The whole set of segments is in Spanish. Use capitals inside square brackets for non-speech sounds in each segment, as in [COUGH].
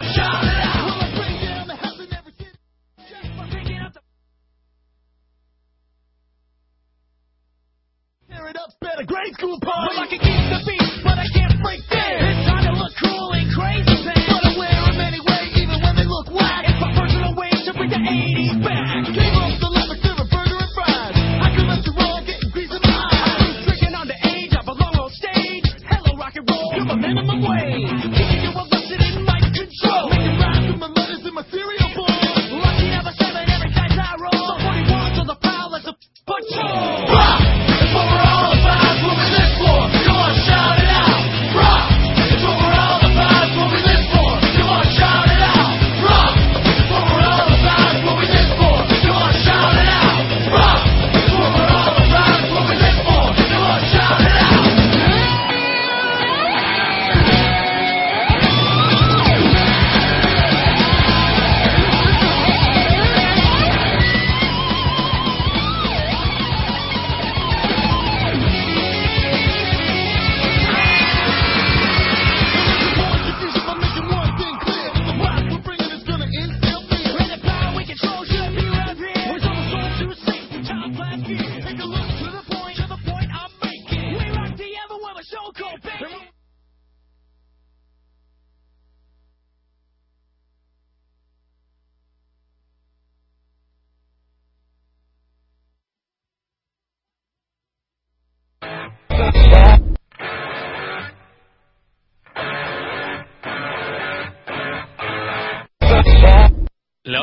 Shut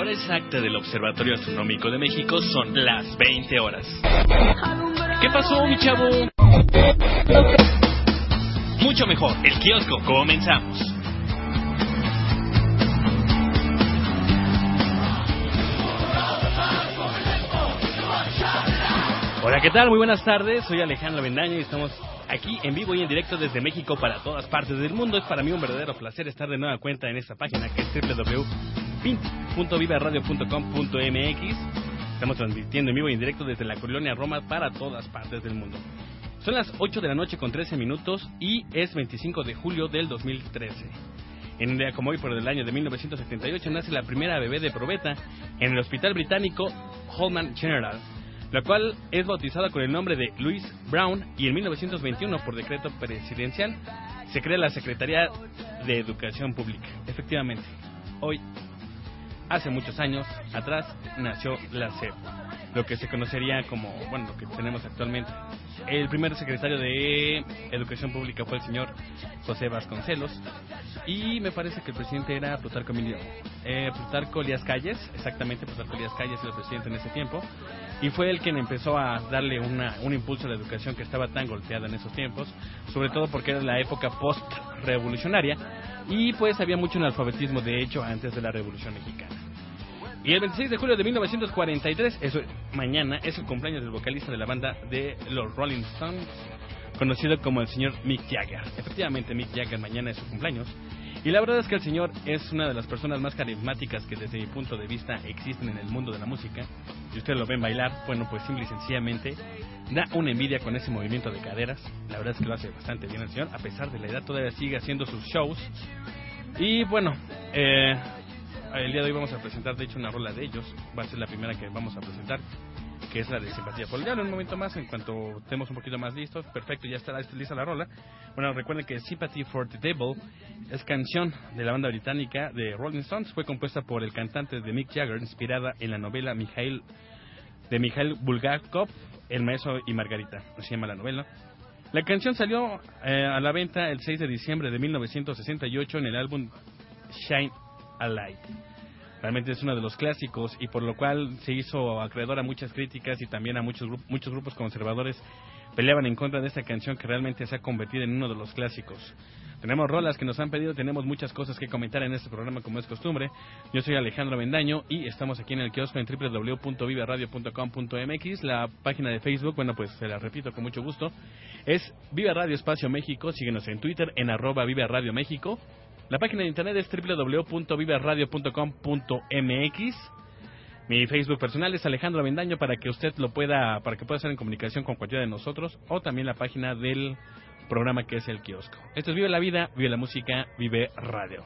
hora exacta del Observatorio Astronómico de México son las 20 horas. ¿Qué pasó, mi chavo? Mucho mejor, el kiosco, comenzamos. Hola, ¿qué tal? Muy buenas tardes. Soy Alejandro Bendaño y estamos aquí en vivo y en directo desde México para todas partes del mundo. Es para mí un verdadero placer estar de nueva cuenta en esta página que es www.pint.vivaradio.com.mx. Estamos transmitiendo en vivo y en directo desde la colonia Roma para todas partes del mundo. Son las 8 de la noche con 13 minutos y es 25 de julio del 2013. En un día como hoy, por el año de 1978, nace la primera bebé de probeta en el hospital británico Holman General, la cual es bautizada con el nombre de Louise Brown y en 1921, por decreto presidencial, se crea la Secretaría de Educación Pública. Efectivamente, hoy, hace muchos años atrás, nació la SEP, lo que se conocería como, bueno, lo que tenemos actualmente. El primer secretario de Educación Pública fue el señor José Vasconcelos y me parece que el presidente era Plutarco Emilio. Eh, Plutarco Elías Calles, exactamente, Plutarco Elías Calles era el presidente en ese tiempo y fue el quien empezó a darle una, un impulso a la educación que estaba tan golpeada en esos tiempos, sobre todo porque era la época post-revolucionaria y pues había mucho analfabetismo de hecho antes de la Revolución Mexicana. Y el 26 de julio de 1943, eso mañana, es el cumpleaños del vocalista de la banda de los Rolling Stones, conocido como el señor Mick Jagger. Efectivamente, Mick Jagger mañana es su cumpleaños. Y la verdad es que el señor es una de las personas más carismáticas que desde mi punto de vista existen en el mundo de la música. Si ustedes lo ven bailar, bueno, pues simple y sencillamente da una envidia con ese movimiento de caderas. La verdad es que lo hace bastante bien el señor, a pesar de la edad todavía sigue haciendo sus shows. Y bueno, eh, el día de hoy vamos a presentar, de hecho, una rola de ellos. Va a ser la primera que vamos a presentar, que es la de Simpatía por el Diablo. Un momento más, en cuanto estemos un poquito más listos, perfecto, ya estará lista la rola. Bueno, recuerden que Sympathy for the Devil es canción de la banda británica de Rolling Stones. Fue compuesta por el cantante de Mick Jagger, inspirada en la novela Mikhail, de Mikhail Bulgakov, El Maestro y Margarita. Se llama la novela. La canción salió eh, a la venta el 6 de diciembre de 1968 en el álbum Shine a Light. Realmente es uno de los clásicos y por lo cual se hizo acreedor a muchas críticas y también a muchos, muchos grupos conservadores peleaban en contra de esta canción que realmente se ha convertido en uno de los clásicos. Tenemos rolas que nos han pedido, tenemos muchas cosas que comentar en este programa como es costumbre. Yo soy Alejandro Bendaño y estamos aquí en el kiosco en www.vivaradio.com.mx. La página de Facebook, bueno pues se la repito con mucho gusto, es Viva Radio Espacio México. Síguenos en Twitter en arroba Viva Radio México. La página de internet es www.vivaradio.com.mx. Mi Facebook personal es Alejandro Bendaño para que usted lo pueda, para que pueda estar en comunicación con cualquiera de nosotros o también la página del programa que es el kiosco. Esto es Vive la Vida, Vive la Música, Vive Radio.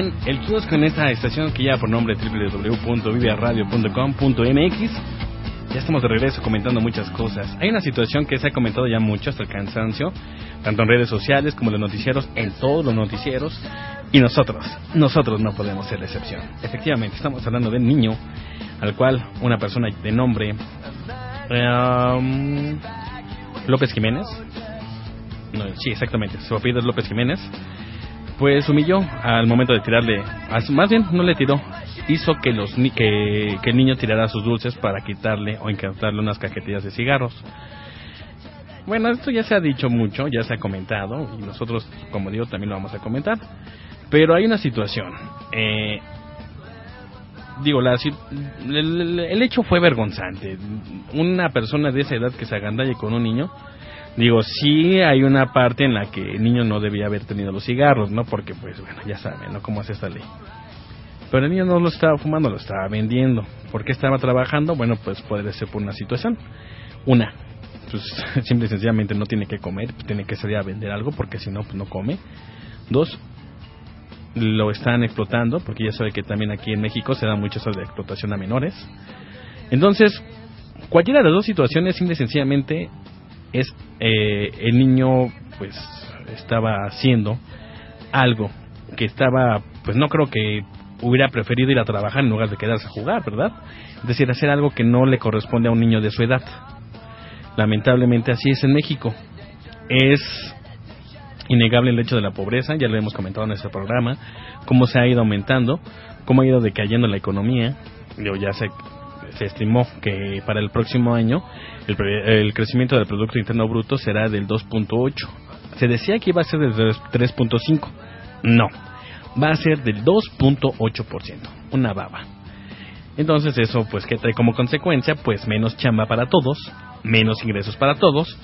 El kiosco en esta estación que lleva por nombre www.viviaradio.com.mx. Ya estamos de regreso comentando muchas cosas. Hay una situación que se ha comentado ya mucho hasta el cansancio, tanto en redes sociales como en los noticieros, en todos los noticieros. Y nosotros, nosotros no podemos ser la excepción. Efectivamente, estamos hablando de un niño al cual una persona de nombre um, López Jiménez, no, sí, exactamente, su apellido es López Jiménez, pues humilló al momento de tirarle, más bien no le tiró, hizo que los que, el niño tirara sus dulces para quitarle o encantarle unas cajetillas de cigarros. Bueno, esto ya se ha dicho mucho, ya se ha comentado y nosotros, como digo, también lo vamos a comentar. Pero hay una situación. Eh, digo, la, el, el, hecho fue vergonzante. Una persona de esa edad que se agandalle con un niño, Digo, sí hay una parte en la que el niño no debía haber tenido los cigarros, ¿no? Porque, pues, bueno, ya saben, ¿no? Cómo es esta ley. Pero el niño no lo estaba fumando, lo estaba vendiendo. ¿Por qué estaba trabajando? Bueno, pues puede ser por una situación. Una, pues [LAUGHS] simple y sencillamente no tiene que comer, tiene que salir a vender algo porque si no, pues no come. Dos, lo están explotando, porque ya sabe que también aquí en México se da mucho eso de explotación a menores. Entonces, cualquiera de las dos situaciones, simple y sencillamente, es eh, el niño pues estaba haciendo algo que estaba pues no creo que hubiera preferido ir a trabajar en lugar de quedarse a jugar, ¿verdad? Es decir, hacer algo que no le corresponde a un niño de su edad. Lamentablemente así es en México. Es innegable el hecho de la pobreza, ya lo hemos comentado en este programa, cómo se ha ido aumentando, cómo ha ido decayendo la economía. Yo ya sé se estimó que para el próximo año el, crecimiento del Producto Interno Bruto será del 2.8. Se decía que iba a ser del 3.5. No, va a ser del 2.8%. Una baba. Entonces eso pues que trae como consecuencia pues menos chamba para todos, menos ingresos para todos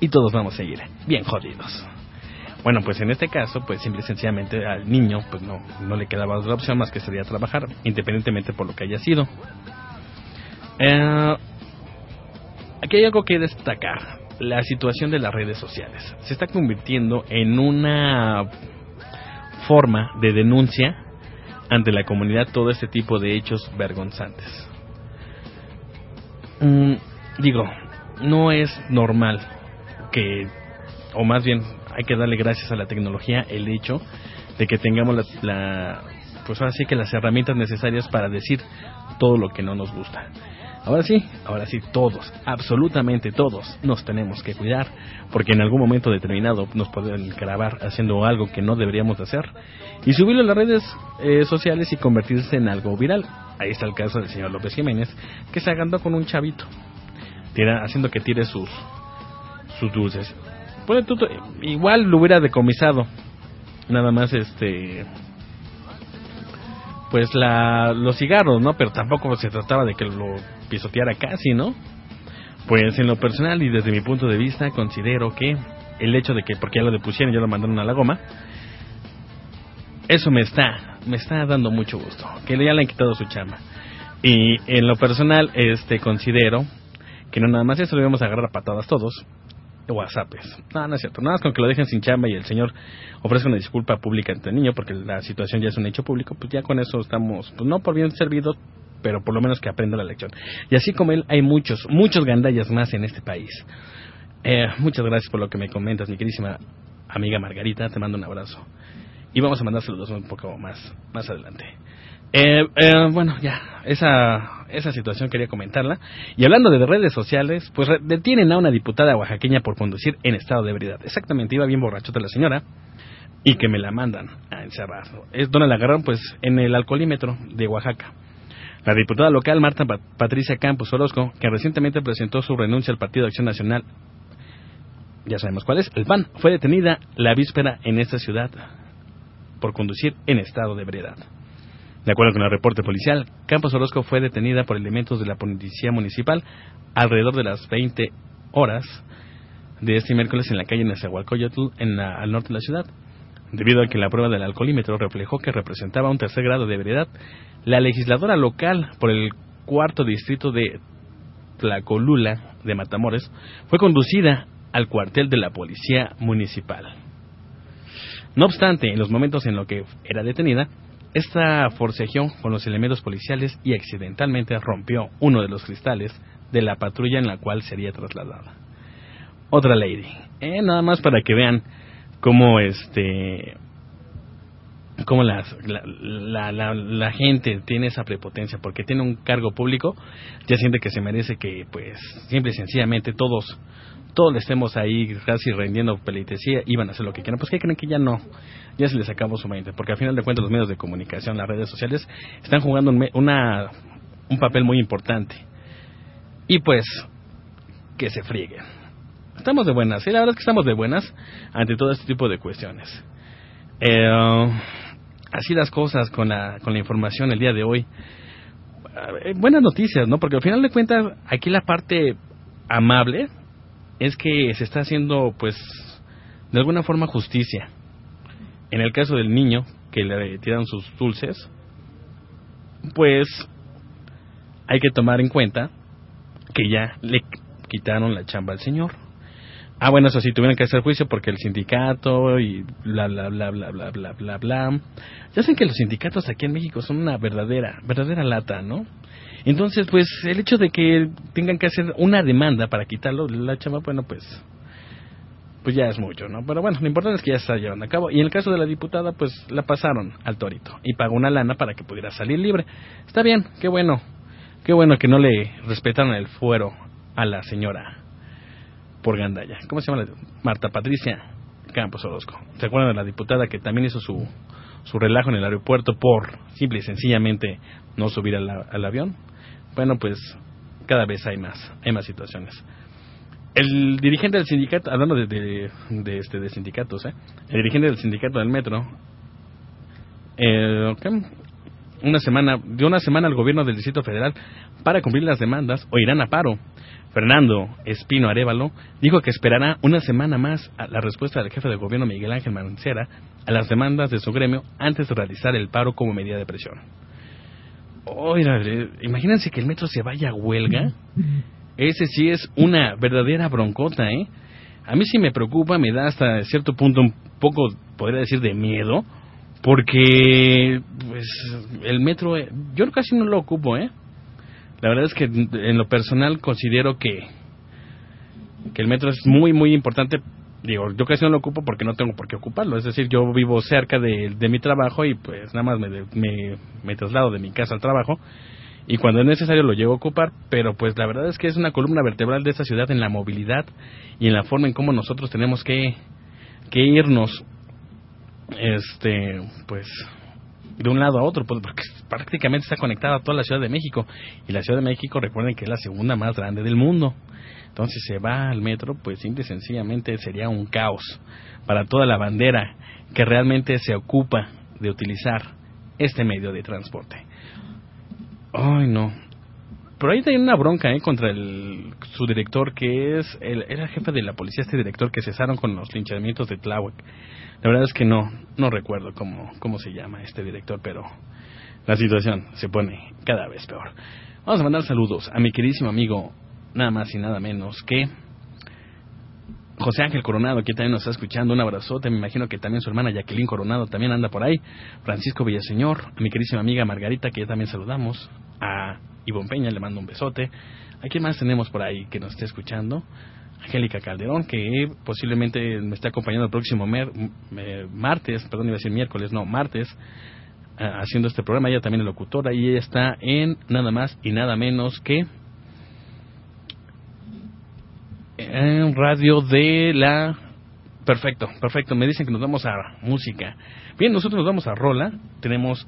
y todos vamos a seguir bien jodidos. Bueno, pues en este caso, pues simple y sencillamente al niño pues no, no le quedaba otra opción más que salir a trabajar, independientemente por lo que haya sido. Eh, aquí hay algo que destacar. La situación de las redes sociales. Se está convirtiendo en una forma de denuncia ante la comunidad todo este tipo de hechos vergonzantes. Mm, digo, no es normal que, o más bien hay que darle gracias a la tecnología el hecho de que tengamos la, la pues ahora que las herramientas necesarias para decir todo lo que no nos gusta Ahora sí, ahora sí, todos, absolutamente todos, nos tenemos que cuidar, porque en algún momento determinado nos pueden grabar haciendo algo que no deberíamos hacer y subirlo a las redes eh, sociales y convertirse en algo viral. Ahí está el caso del señor López Jiménez, que se agandó con un chavito, tira, haciendo que tire sus, sus dulces. Igual lo hubiera decomisado, nada más este pues la, los cigarros, ¿no? Pero tampoco se trataba de que lo pisoteara casi, ¿no? Pues en lo personal y desde mi punto de vista considero que el hecho de que porque ya lo depusieron ya lo mandaron a la goma, eso me está, me está dando mucho gusto, que ya le han quitado su chamba. Y en lo personal, este considero que no nada más eso lo debemos agarrar a patadas todos, WhatsAppes. No, no es cierto. Nada más con que lo dejen sin chamba y el señor ofrezca una disculpa pública ante el niño, porque la situación ya es un hecho público, pues ya con eso estamos, pues no por bien servido, pero por lo menos que aprenda la lección. Y así como él, hay muchos, muchos gandallas más en este país. Eh, muchas gracias por lo que me comentas, mi queridísima amiga Margarita. Te mando un abrazo. Y vamos a mandar saludos un poco más, más adelante. Eh, eh, bueno, ya, esa, esa situación quería comentarla. Y hablando de redes sociales, pues detienen a una diputada oaxaqueña por conducir en estado de ebriedad. Exactamente, iba bien borrachota la señora y que me la mandan a encerrar. Es donde la agarraron, pues, en el alcoholímetro de Oaxaca. La diputada local Marta Patricia Campos Orozco, que recientemente presentó su renuncia al Partido de Acción Nacional, ya sabemos cuál es, el PAN, fue detenida la víspera en esta ciudad por conducir en estado de ebriedad. De acuerdo con el reporte policial, Campos Orozco fue detenida por elementos de la Policía Municipal alrededor de las 20 horas de este miércoles en la calle Nezahualcóyotl, en la, al norte de la ciudad. Debido a que la prueba del alcoholímetro reflejó que representaba un tercer grado de ebriedad, la legisladora local por el cuarto distrito de Tlacolula de Matamoros fue conducida al cuartel de la Policía Municipal. No obstante, en los momentos en los que era detenida, esta forcejeó con los elementos policiales y accidentalmente rompió uno de los cristales de la patrulla en la cual sería trasladada. Otra lady. Eh, nada más para que vean cómo este cómo la, la, la, gente tiene esa prepotencia porque tiene un cargo público ya siente que se merece que pues simple y sencillamente todos todos le estemos ahí casi rendiendo pleitesía y van a hacer lo que quieran. Pues que creen que ya no, ya se les acabó su mente, porque al final de cuentas los medios de comunicación, las redes sociales, están jugando un, una, un papel muy importante. Y pues, que se frieguen. Estamos de buenas, sí, la verdad es que estamos de buenas ante todo este tipo de cuestiones. Eh, así las cosas con la, con la información el día de hoy. Eh, buenas noticias, ¿no? Porque al final de cuentas, aquí la parte amable es que se está haciendo, pues, de alguna forma justicia. En el caso del niño, que le tiran sus dulces, pues hay que tomar en cuenta que ya le quitaron la chamba al señor. Ah, bueno, eso sí, tuvieron que hacer juicio porque el sindicato y bla, bla, bla, bla, bla, bla, bla, bla. Ya saben que los sindicatos aquí en México son una verdadera, verdadera lata, ¿no? Entonces, pues el hecho de que tengan que hacer una demanda para quitarlo la chamba, bueno, pues pues ya es mucho, ¿no? Pero bueno, lo importante es que ya se está llevando a cabo. Y en el caso de la diputada, pues la pasaron al torito y pagó una lana para que pudiera salir libre. Está bien, qué bueno, qué bueno que no le respetaron el fuero a la señora por gandalla. ¿Cómo se llama? Marta Patricia Campos Orozco. ¿Se acuerdan de la diputada que también hizo su, su relajo en el aeropuerto por simple y sencillamente no subir al avión? Bueno, pues cada vez hay más, hay más situaciones. El dirigente del sindicato, hablando de, de, este, de sindicatos, ¿eh? el dirigente del sindicato del metro, eh, una semana, dio una semana al gobierno del Distrito Federal para cumplir las demandas o irán a paro. Fernando Espino Arevalo dijo que esperará una semana más la respuesta del jefe de gobierno Miguel Ángel Mancera a las demandas de su gremio antes de realizar el paro como medida de presión. Oiga, imagínense que el metro se vaya a huelga. Ese sí es una verdadera broncota, ¿eh? A mí sí me preocupa, me da hasta cierto punto un poco, podría decir, de miedo, porque pues el metro, eh, yo casi no lo ocupo, ¿eh? La verdad es que en lo personal considero que, que el metro es muy, muy importante digo, yo casi no lo ocupo porque no tengo por qué ocuparlo. Es decir, yo vivo cerca de, de mi trabajo y pues nada más me, me, me, traslado de mi casa al trabajo y cuando es necesario lo llevo a ocupar, pero pues la verdad es que es una columna vertebral de esta ciudad en la movilidad y en la forma en cómo nosotros tenemos que, que irnos, este, pues de un lado a otro, pues porque prácticamente está conectada a toda la Ciudad de México y la Ciudad de México recuerden que es la segunda más grande del mundo. Entonces se va al metro, pues simple y sencillamente sería un caos para toda la bandera que realmente se ocupa de utilizar este medio de transporte. Ay, no. Pero ahí hay una bronca ¿eh? contra el, su director, que es el, era jefe de la policía, este director que cesaron con los linchamientos de Tláhuac. La verdad es que no, no recuerdo cómo, cómo se llama este director, pero la situación se pone cada vez peor. Vamos a mandar saludos a mi queridísimo amigo, nada más y nada menos que José Ángel Coronado, que también nos está escuchando, un abrazote, me imagino que también su hermana Jacqueline Coronado también anda por ahí, Francisco Villaseñor, a mi queridísima amiga Margarita, que ya también saludamos, a Ivonne Peña, le mando un besote, ¿a quién más tenemos por ahí que nos esté escuchando? Angélica Calderón, que posiblemente me está acompañando el próximo martes, perdón, iba a decir miércoles, no, martes, haciendo este programa. Ella también es locutora y ella está en nada más y nada menos que en radio de la... Perfecto, perfecto. Me dicen que nos vamos a música. Bien, nosotros nos vamos a Rola. Tenemos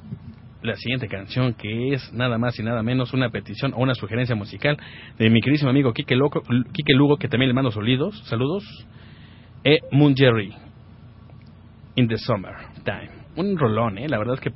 la siguiente canción que es nada más y nada menos una petición o una sugerencia musical de mi queridísimo amigo Kike, Loco, Kike Lugo que también le mando saludos, saludos e Moon Jerry in the Summer Time un rolón, ¿eh? la verdad es que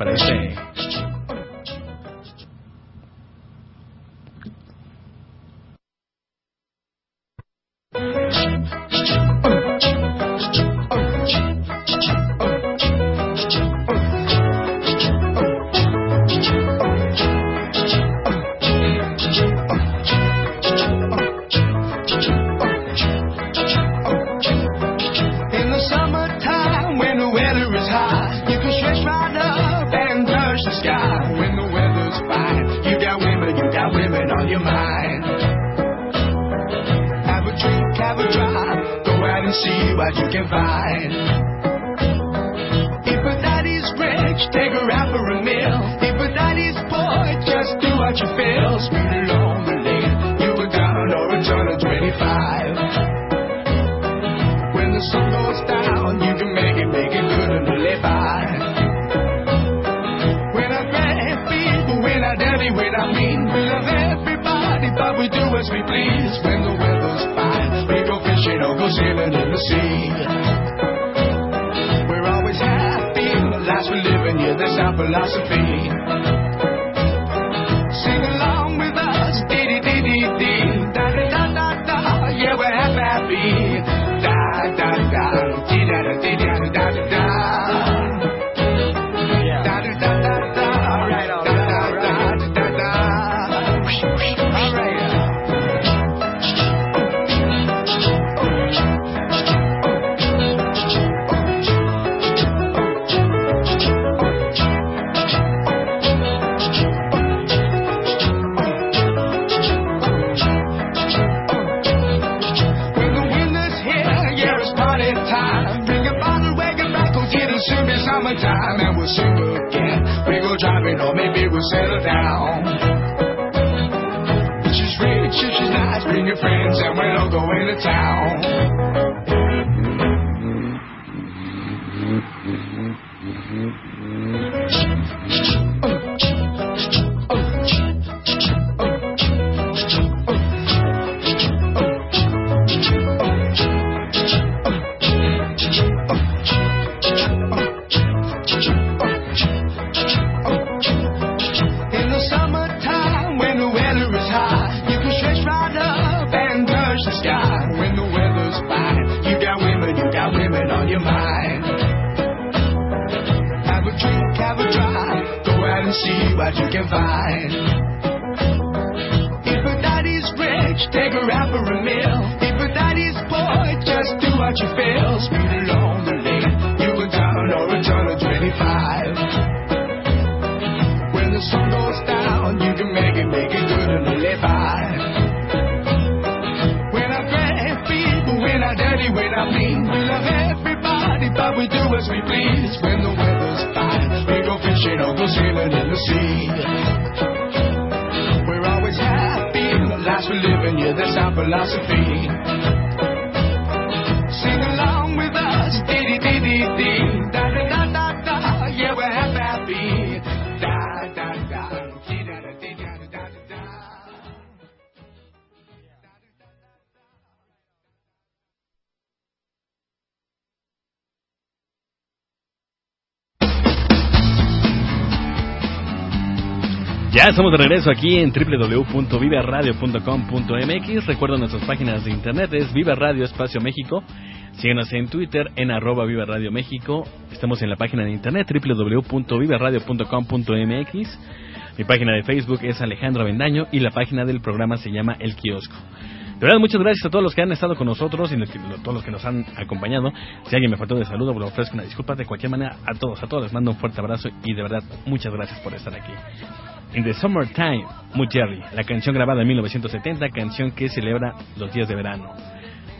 down we do as we please. When the weather's fine, we go fishing or go sailing in the sea. We're always happy, the lives we're living, yeah, that's our philosophy. Ya estamos de regreso aquí en www.viveradio.com.mx. Recuerda nuestras páginas de internet, es Viva Radio Espacio México. Síguenos en Twitter en arroba Viva Radio México. Estamos en la página de internet www.viveradio.com.mx. Mi página de Facebook es Alejandro Bendaño y la página del programa se llama El Kiosco. De verdad, muchas gracias a todos los que han estado con nosotros y a todos los que nos han acompañado. Si alguien me faltó de saludo, le ofrezco una disculpa. De cualquier manera, a todos, a todos les mando un fuerte abrazo y de verdad, muchas gracias por estar aquí. In the Summertime, Mood Jerry, la canción grabada en 1970, canción que celebra los días de verano,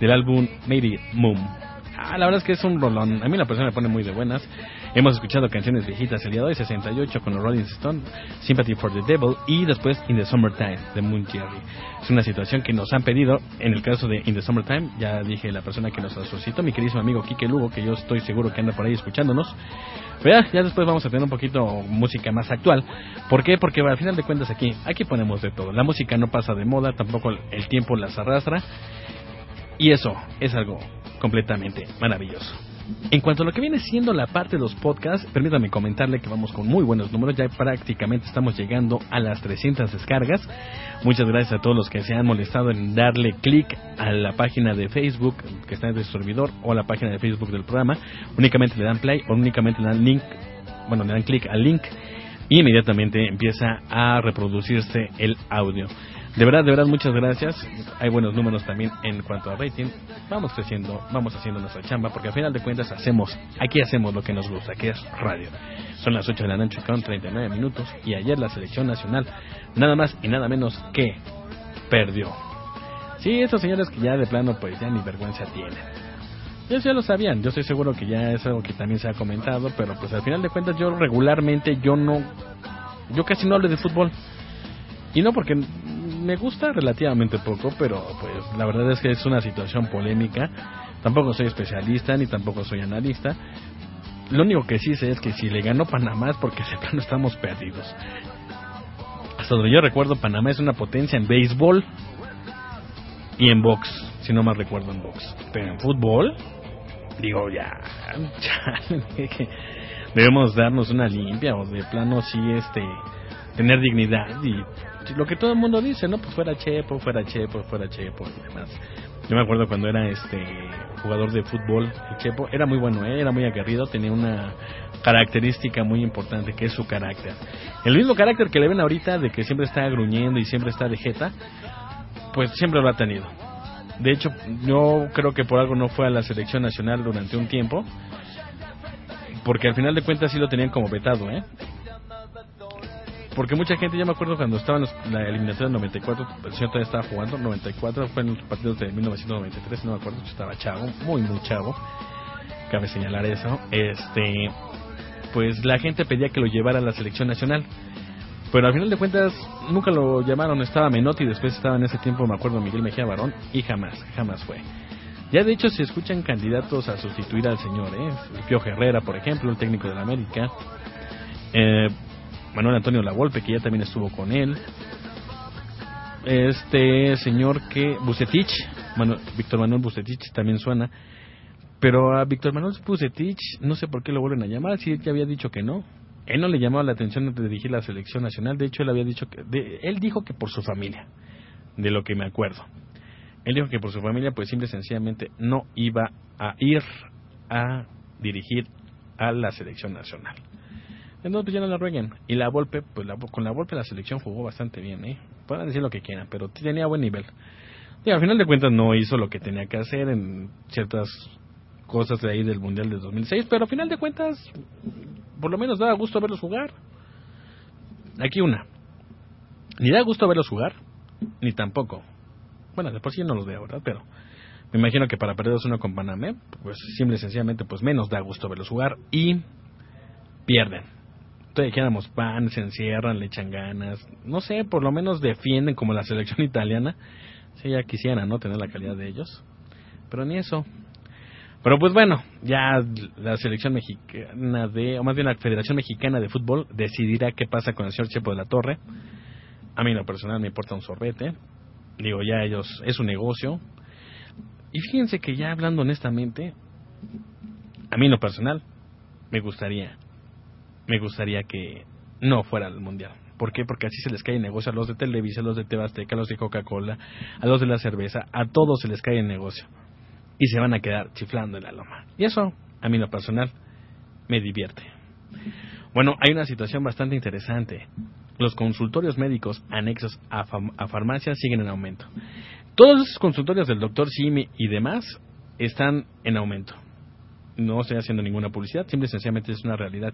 del álbum Made It Moon. Ah, la verdad es que es un rolón. A mí la persona me pone muy de buenas. Hemos escuchado canciones viejitas el día de hoy, 68 con los Rolling Stones, Sympathy for the Devil y después In the Summertime de Moon Jerry. Es una situación que nos han pedido. En el caso de In the Summertime, ya dije la persona que nos suscitó, mi queridísimo amigo Quique Lugo, que yo estoy seguro que anda por ahí escuchándonos. Pero ya, ya después vamos a tener un poquito música más actual. ¿Por qué? Porque al final de cuentas aquí, aquí ponemos de todo. La música no pasa de moda, tampoco el tiempo las arrastra. Y eso es algo completamente maravilloso. En cuanto a lo que viene siendo la parte de los podcasts, permítame comentarle que vamos con muy buenos números, ya prácticamente estamos llegando a las 300 descargas. Muchas gracias a todos los que se han molestado en darle clic a la página de Facebook que está en el servidor o a la página de Facebook del programa. Únicamente le dan play o únicamente le dan link, bueno, le dan clic al link y inmediatamente empieza a reproducirse el audio. De verdad, de verdad, muchas gracias. Hay buenos números también en cuanto a rating. Vamos creciendo, vamos haciendo nuestra chamba, porque al final de cuentas hacemos, aquí hacemos lo que nos gusta, que es radio. Son las 8 de la noche con 39 minutos y ayer la selección nacional, nada más y nada menos que perdió. Sí, estos señores que ya de plano pues ya ni vergüenza tienen. Ellos ya lo sabían, yo estoy seguro que ya es algo que también se ha comentado, pero pues al final de cuentas yo regularmente yo no, yo casi no hablo de fútbol. Y no porque me gusta relativamente poco, pero pues la verdad es que es una situación polémica. Tampoco soy especialista ni tampoco soy analista. Lo único que sí sé es que si le ganó Panamá es porque [LAUGHS] de plano estamos perdidos. Hasta donde yo recuerdo, Panamá es una potencia en béisbol y en box, si no más recuerdo en box. Pero en fútbol, digo ya, [LAUGHS] ya [LAUGHS] debemos darnos una limpia o de plano sí este tener dignidad y lo que todo el mundo dice, ¿no? Pues fuera Chepo, fuera Chepo, fuera Chepo y demás. Yo me acuerdo cuando era este jugador de fútbol, el Chepo, era muy bueno, ¿eh? era muy aguerrido, tenía una característica muy importante que es su carácter. El mismo carácter que le ven ahorita de que siempre está gruñendo y siempre está de jeta, pues siempre lo ha tenido. De hecho, yo creo que por algo no fue a la selección nacional durante un tiempo, porque al final de cuentas sí lo tenían como vetado, ¿eh? Porque mucha gente, ya me acuerdo cuando estaba en la eliminatoria del 94, el señor todavía estaba jugando, 94 fue en los partidos de 1993, no me acuerdo, yo estaba chavo, muy, muy chavo, cabe señalar eso, este, pues la gente pedía que lo llevara a la selección nacional, pero al final de cuentas nunca lo llamaron, estaba Menotti, después estaba en ese tiempo, me acuerdo, Miguel Mejía Barón, y jamás, jamás fue. Ya de hecho se escuchan candidatos a sustituir al señor, ¿eh? Pío Herrera, por ejemplo, el técnico de la América, eh, Manuel Antonio Lavolpe, que ya también estuvo con él. Este señor que. Bucetich, Manu- Víctor Manuel Bucetich también suena. Pero a Víctor Manuel Bucetich, no sé por qué lo vuelven a llamar, si él ya había dicho que no. Él no le llamaba la atención de dirigir la selección nacional, de hecho él había dicho que. de- él dijo que por su familia, de lo que me acuerdo. Él dijo que por su familia, pues simple y sencillamente no iba a ir a dirigir a la selección nacional. Entonces pues ya no la rueguen. Y la Volpe, pues la, con la Volpe la selección jugó bastante bien, ¿eh? Pueden decir lo que quieran, pero tenía buen nivel. Y al final de cuentas no hizo lo que tenía que hacer en ciertas cosas de ahí del Mundial de 2006, pero al final de cuentas por lo menos daba gusto verlos jugar. Aquí una. Ni da gusto verlos jugar, ni tampoco. Bueno, de por sí no los veo, ¿verdad? Pero me imagino que para perder uno con Panamá, pues simple y sencillamente, pues menos da gusto verlos jugar y pierden. Dijéramos, van, se encierran, le echan ganas, no sé, por lo menos defienden como la selección [LAUGHS] italiana, Sí, ya quisieran, ¿no? Tener la calidad de ellos. Pero ni eso. Pero pues bueno, ya la selección mexicana de, o más bien la Federación Mexicana de Fútbol decidirá qué pasa con el señor Chepo de la Torre. A mí lo personal me importa un sorbete. Digo, ya ellos, es un negocio. Y fíjense que ya hablando honestamente, a mí lo personal, me gustaría, me gustaría que no fuera el Mundial. ¿Por qué? Porque así se les cae el negocio a los de Televisa, a los de Tebasteca, a los de Coca-Cola, a los de la cerveza, a todos se les cae el negocio. Y se van a quedar chiflando en la loma. Y eso, a mí lo personal, me divierte. Bueno, hay una situación bastante interesante. Los consultorios médicos anexos a, farmacias siguen en aumento. Todos esos consultorios del doctor Simi y demás están en aumento. No estoy haciendo ninguna publicidad, simple y sencillamente es una realidad.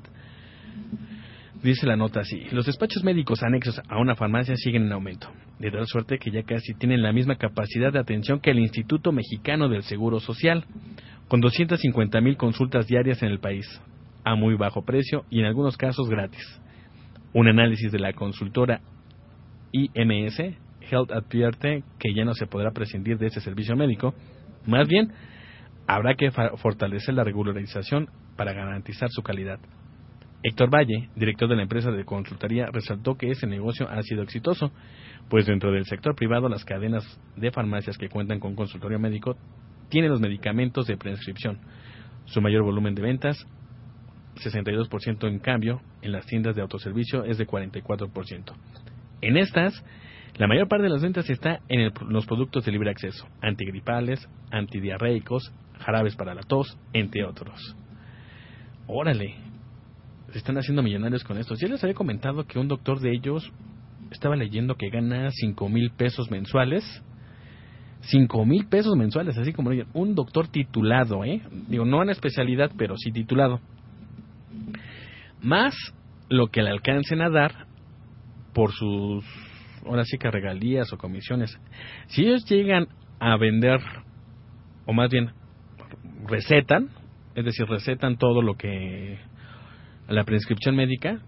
Dice la nota así, los despachos médicos anexos a una farmacia siguen en aumento, de tal suerte que ya casi tienen la misma capacidad de atención que el Instituto Mexicano del Seguro Social, con 250 mil consultas diarias en el país, a muy bajo precio y en algunos casos gratis. Un análisis de la consultora IMS Health advierte que ya no se podrá prescindir de ese servicio médico, más bien habrá que fortalecer la regularización para garantizar su calidad. Héctor Valle, director de la empresa de consultoría, resaltó que ese negocio ha sido exitoso, pues dentro del sector privado las cadenas de farmacias que cuentan con consultorio médico tienen los medicamentos de prescripción. Su mayor volumen de ventas, 62% en cambio, en las tiendas de autoservicio es de 44%. En estas, la mayor parte de las ventas está en los productos de libre acceso, antigripales, antidiarreicos, jarabes para la tos, entre otros. Órale, se están haciendo millonarios con esto. Ya les había comentado que un doctor de ellos estaba leyendo que gana cinco mil pesos mensuales. Cinco mil pesos mensuales, así como un doctor titulado, ¿eh? Digo, no en especialidad, pero sí titulado. Más lo que le alcancen a dar por sus, ahora sí que regalías o comisiones. Si ellos llegan a vender, o más bien recetan, es decir, recetan todo lo que la prescripción médica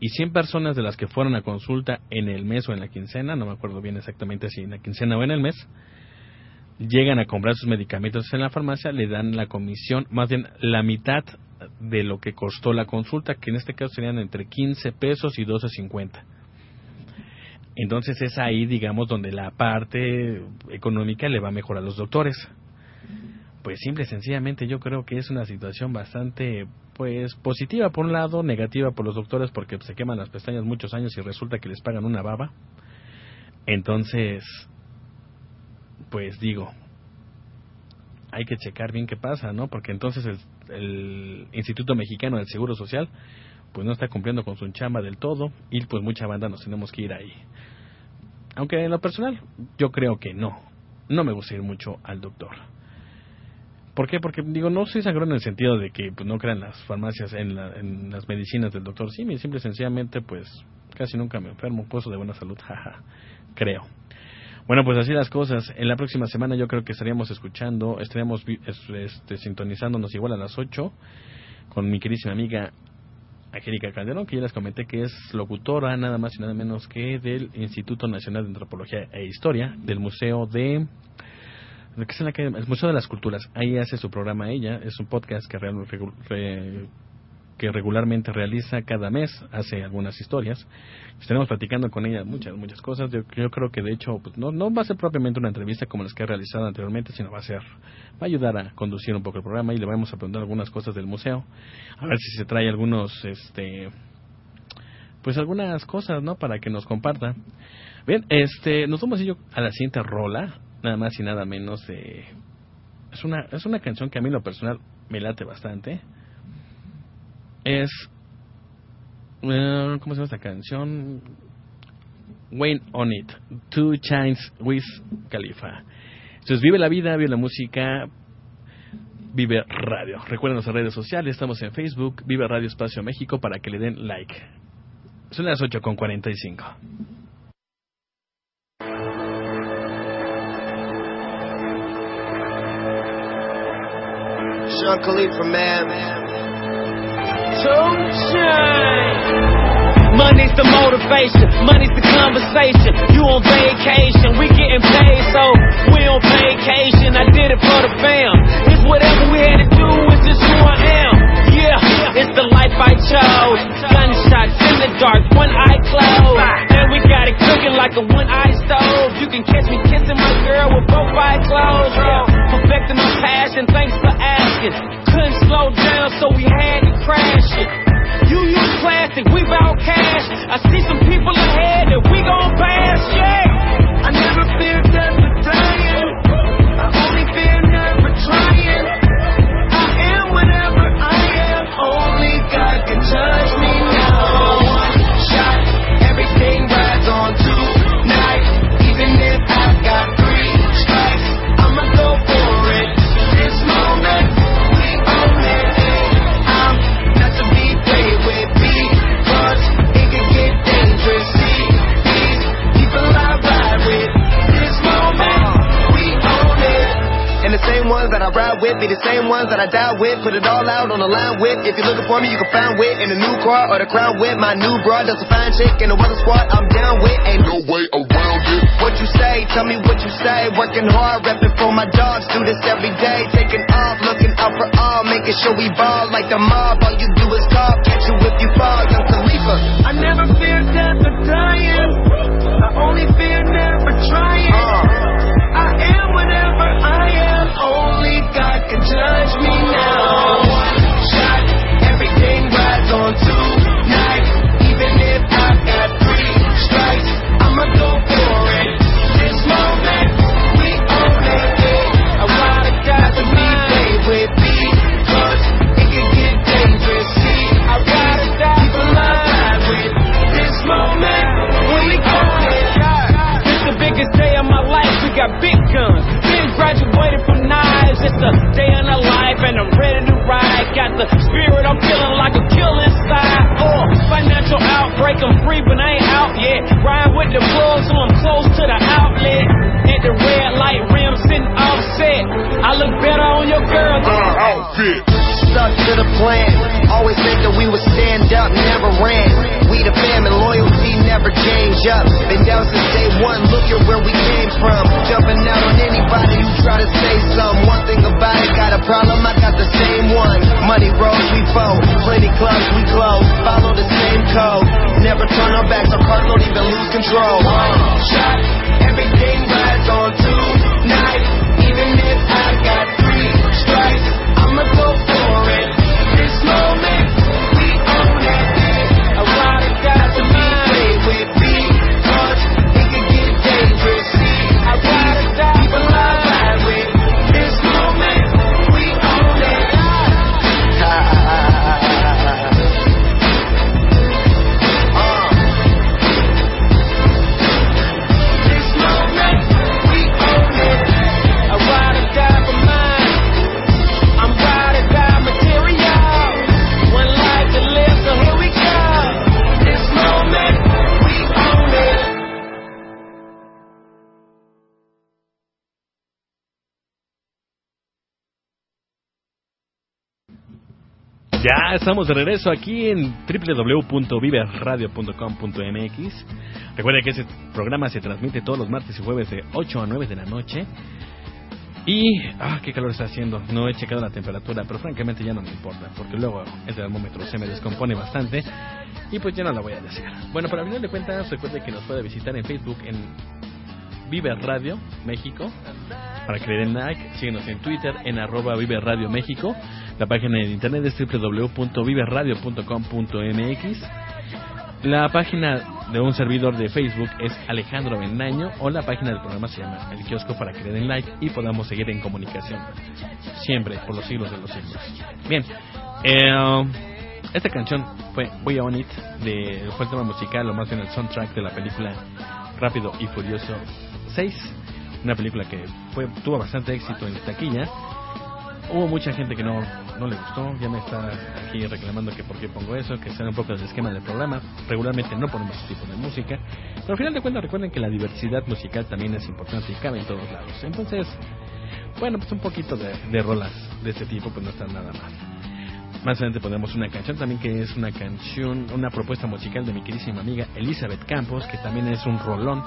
y 100 personas de las que fueron a consulta en el mes o en la quincena, no me acuerdo bien exactamente si en la quincena o en el mes, llegan a comprar sus medicamentos en la farmacia, le dan la comisión, más bien la mitad de lo que costó la consulta, que en este caso serían entre 15 pesos y 12.50. Entonces es ahí, digamos, donde la parte económica le va mejor a los doctores. Pues simple y sencillamente yo creo que es una situación bastante pues positiva por un lado, negativa por los doctores porque se queman las pestañas muchos años y resulta que les pagan una baba. Entonces, pues digo, hay que checar bien qué pasa, ¿no? Porque entonces el, Instituto Mexicano del Seguro Social pues no está cumpliendo con su chamba del todo y pues mucha banda nos tenemos que ir ahí. Aunque en lo personal yo creo que no, no me gusta ir mucho al doctor. ¿Por qué? Porque, digo, no soy sangrón en el sentido de que pues, no crean las farmacias en, en las medicinas del doctor Simi. Simple y sencillamente, pues, casi nunca me enfermo. Puesto de buena salud, [LAUGHS] jaja. Creo. Bueno, pues así las cosas. En la próxima semana yo creo que estaríamos escuchando, estaríamos este, sintonizándonos igual a las 8 con mi querísima amiga Angélica Calderón, que ya les comenté que es locutora nada más y nada menos que del Instituto Nacional de Antropología e Historia, del Museo de es en el Museo de las Culturas. Ahí hace su programa ella, es un podcast que, regularmente realiza cada mes, hace algunas historias. Estaremos platicando con ella muchas, muchas cosas. Yo, creo que de hecho pues, no, no va a ser propiamente una entrevista como las que he realizado anteriormente, sino va a ser, va a ayudar a conducir un poco el programa y le vamos a preguntar algunas cosas del museo. A ver si se trae algunos, este, pues algunas cosas, ¿no? Para que nos comparta. Bien, este, nos vamos a ir a la siguiente rola nada más y nada menos de... Es una, es una canción que a mí lo personal me late bastante. Es... Uh, ¿Cómo se llama esta canción? Wayne On It. Two Chains with Khalifa. Entonces vive la vida, vive la música, vive radio. Recuerden nuestras redes sociales, estamos en Facebook, Vive Radio Espacio México para que le den like. Son las 8 con 45. Sean Khalifa, man. Sunshine. Money's the motivation, money's the conversation. You on vacation, we getting paid, so we on vacation. I did it for the fam. It's whatever we had to If you're looking for me, you can find wit in a new car or the crown with. My new broad does a fine chick in the weather squad. I'm down with. Ain't no way around it. What you say? Tell me what you say. Working hard, repping for my dogs. Do this every day. Taking off, looking out for all. Making sure we ball like the mob. Ya estamos de regreso aquí en www.viverradio.com.mx. Recuerda que este programa se transmite todos los martes y jueves de 8 a 9 de la noche. Y, ah, qué calor está haciendo. No he checado la temperatura, pero francamente ya no me importa, porque luego el termómetro se me descompone bastante y pues ya no la voy a decir. Bueno, para final de cuentas, recuerde que nos puede visitar en Facebook en Viver Radio México para que le den like. Síguenos en Twitter en arroba Vive Radio México. La página de internet es www.viverradio.com.mx. La página de un servidor de Facebook es Alejandro Bendaño o la página del programa se llama El Kiosco para que le den like y podamos seguir en comunicación. Siempre, por los siglos de los siglos. Bien, eh, esta canción fue Voy On It, de, fue el tema musical, o más bien el soundtrack de la película Rápido y Furioso 6. Una película que fue, tuvo bastante éxito en taquilla. Hubo mucha gente que no, no le gustó, ya me está aquí reclamando que por qué pongo eso, que sea un poco el esquema del programa. Regularmente no ponemos ese tipo de música, pero al final de cuentas recuerden que la diversidad musical también es importante y cabe en todos lados. Entonces, bueno, pues un poquito de, de rolas de este tipo pues no están nada mal. Más adelante pondremos una canción también que es una canción, una propuesta musical de mi queridísima amiga Elizabeth Campos, que también es un rolón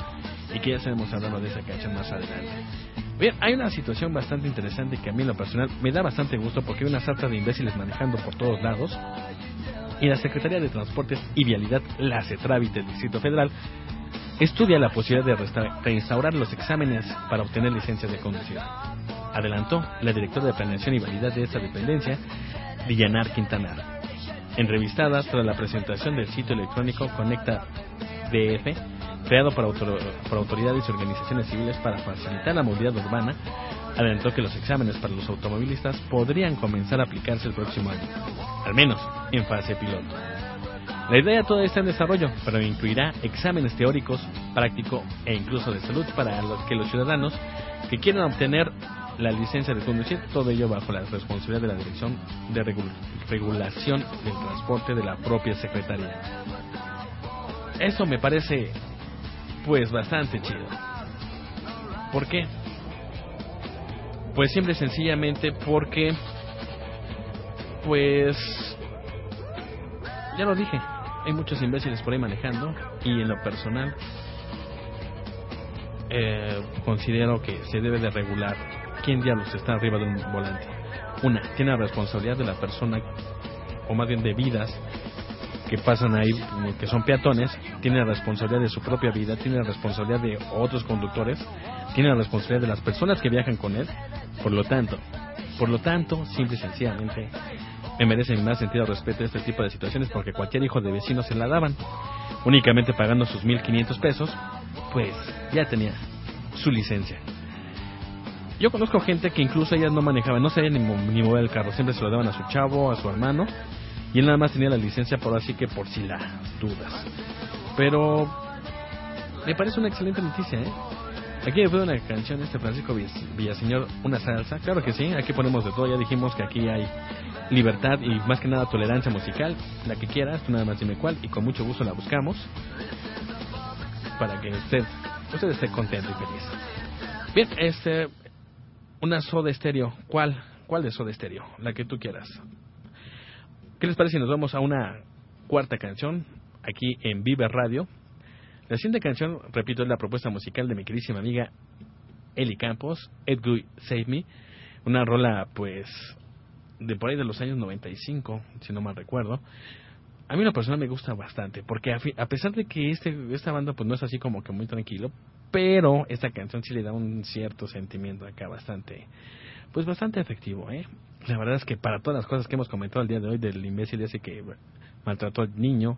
y que ya estaremos hablando de esa canción más adelante. Bien, hay una situación bastante interesante que a mí en lo personal me da bastante gusto porque hay una sarta de imbéciles manejando por todos lados y la Secretaría de Transportes y Vialidad, la CETRAVIT del Distrito Federal, estudia la posibilidad de reinstaurar los exámenes para obtener licencia de conducir. Adelantó la directora de Planeación y Validad de esta dependencia, Villanar Quintanar. Entrevistada tras la presentación del sitio electrónico Conecta DF, creado por, autor- por autoridades y organizaciones civiles para facilitar la movilidad urbana, adelantó que los exámenes para los automovilistas podrían comenzar a aplicarse el próximo año, al menos en fase piloto. La idea todavía está en desarrollo, pero incluirá exámenes teóricos, práctico e incluso de salud para los que los ciudadanos que quieran obtener la licencia de conducir, todo ello bajo la responsabilidad de la Dirección de Regul- Regulación del Transporte de la propia Secretaría. Eso me parece pues bastante chido. ¿Por qué? Pues simple y sencillamente porque pues ya lo dije, hay muchos imbéciles por ahí manejando y en lo personal eh, considero que se debe de regular quién diablos está arriba de un volante. Una, tiene la responsabilidad de la persona, o más bien de vidas que pasan ahí, que son peatones, tiene la responsabilidad de su propia vida, tiene la responsabilidad de otros conductores, tiene la responsabilidad de las personas que viajan con él. Por lo tanto, por lo tanto, simple y sencillamente, me merecen más sentido respeto este tipo de situaciones porque cualquier hijo de vecino se la daban. Únicamente pagando sus 1500 pesos, pues ya tenía su licencia. Yo conozco gente que incluso ellas no manejaban, no sabían ni, ni mover el carro, siempre se lo daban a su chavo, a su hermano, y él nada más tenía la licencia por así que por si las dudas. Pero me parece una excelente noticia, ¿eh? Aquí fue una canción este Francisco Vill- Villaseñor, una salsa, claro que sí, aquí ponemos de todo, ya dijimos que aquí hay libertad y más que nada tolerancia musical, la que quieras, tú nada más dime cuál y con mucho gusto la buscamos para que usted, usted esté contento y feliz. Bien, este, una soda estéreo, ¿cuál? ¿Cuál de soda estéreo? La que tú quieras. ¿Qué les parece si nos vamos a una cuarta canción aquí en Vive Radio? La siguiente canción, repito, es la propuesta musical de mi queridísima amiga Eli Campos, Edguy Save Me, una rola pues de por ahí de los años 95, si no mal recuerdo. A mí la persona me gusta bastante, porque a, fi- a pesar de que este, esta banda pues no es así como que muy tranquilo, pero esta canción sí le da un cierto sentimiento acá bastante, pues bastante efectivo, ¿eh? La verdad es que para todas las cosas que hemos comentado el día de hoy del imbécil ese que maltrató al niño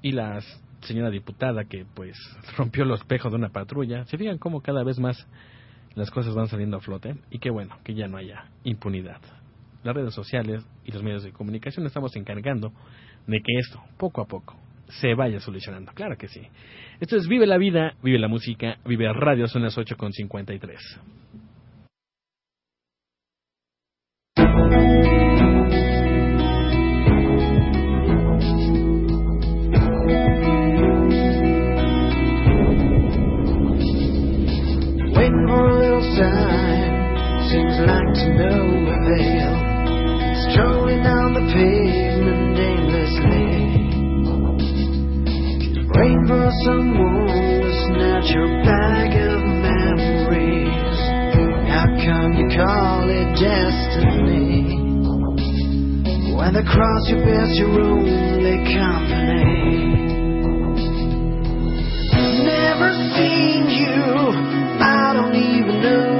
y la señora diputada que pues [LAUGHS] rompió los espejos de una patrulla, se fijan cómo cada vez más las cosas van saliendo a flote y qué bueno que ya no haya impunidad. Las redes sociales y los medios de comunicación estamos encargando de que esto, poco a poco, se vaya solucionando. Claro que sí. Esto es Vive la Vida, Vive la Música, Vive Radio, son las 8.53. Waiting for a little sign, seems like to no avail. Down the pavement for someone to snatch your bag of memories. How come you call it destiny? When the cross you bear's your only company. Never seen you. I don't even know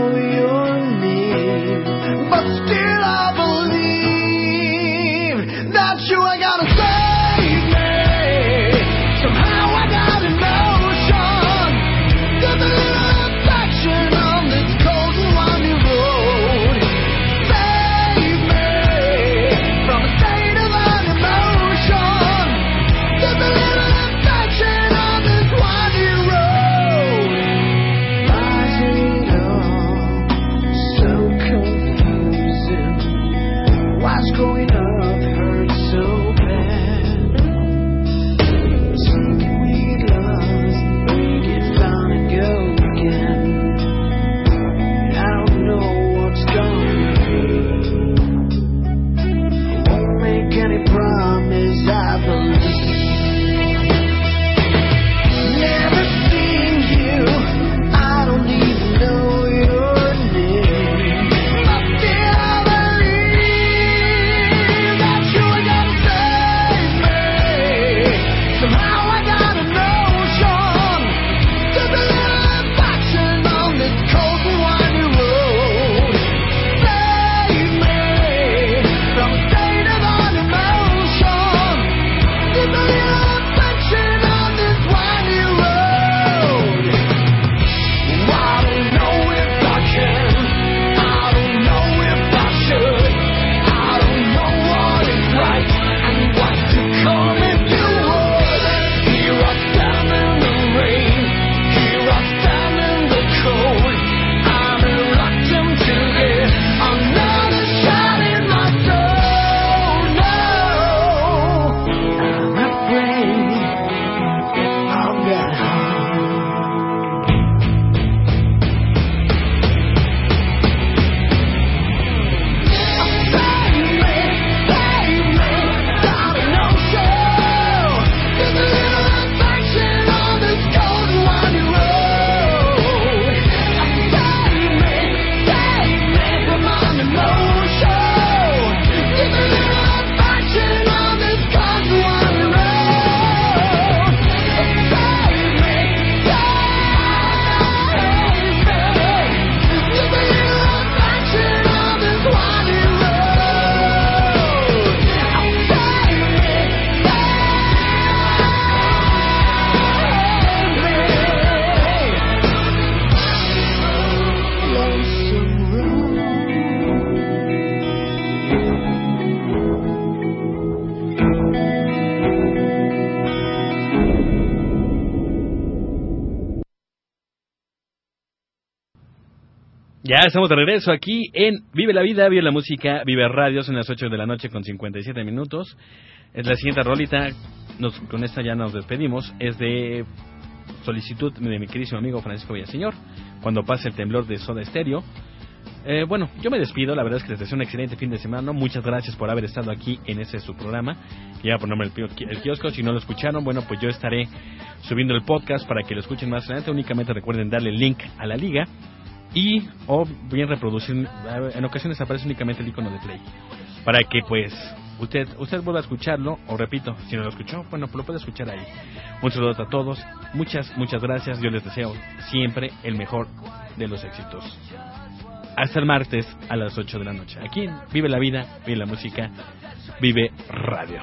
Ya estamos de regreso aquí en Vive la Vida, Vive la Música, Vive Radio, son las 8 de la noche con 57 minutos. Es la siguiente rolita, nos, con esta ya nos despedimos, es de solicitud de mi queridísimo amigo Francisco Villaseñor, cuando pase el temblor de Soda Estéreo. Eh, bueno, yo me despido, la verdad es que les deseo un excelente fin de semana. Muchas gracias por haber estado aquí en ese su programa. Ya por nombre el, el kiosco, si no lo escucharon, bueno, pues yo estaré subiendo el podcast para que lo escuchen más adelante. Únicamente recuerden darle el link a la liga y o bien reproducir, en ocasiones aparece únicamente el icono de play. Para que pues usted usted vuelva a escucharlo, o repito, si no lo escuchó, bueno, pues lo puede escuchar ahí. Un saludo a todos, muchas, muchas gracias, yo les deseo siempre el mejor de los éxitos hasta el martes a las 8 de la noche. Aquí Vive la Vida, Vive la Música, Vive Radio.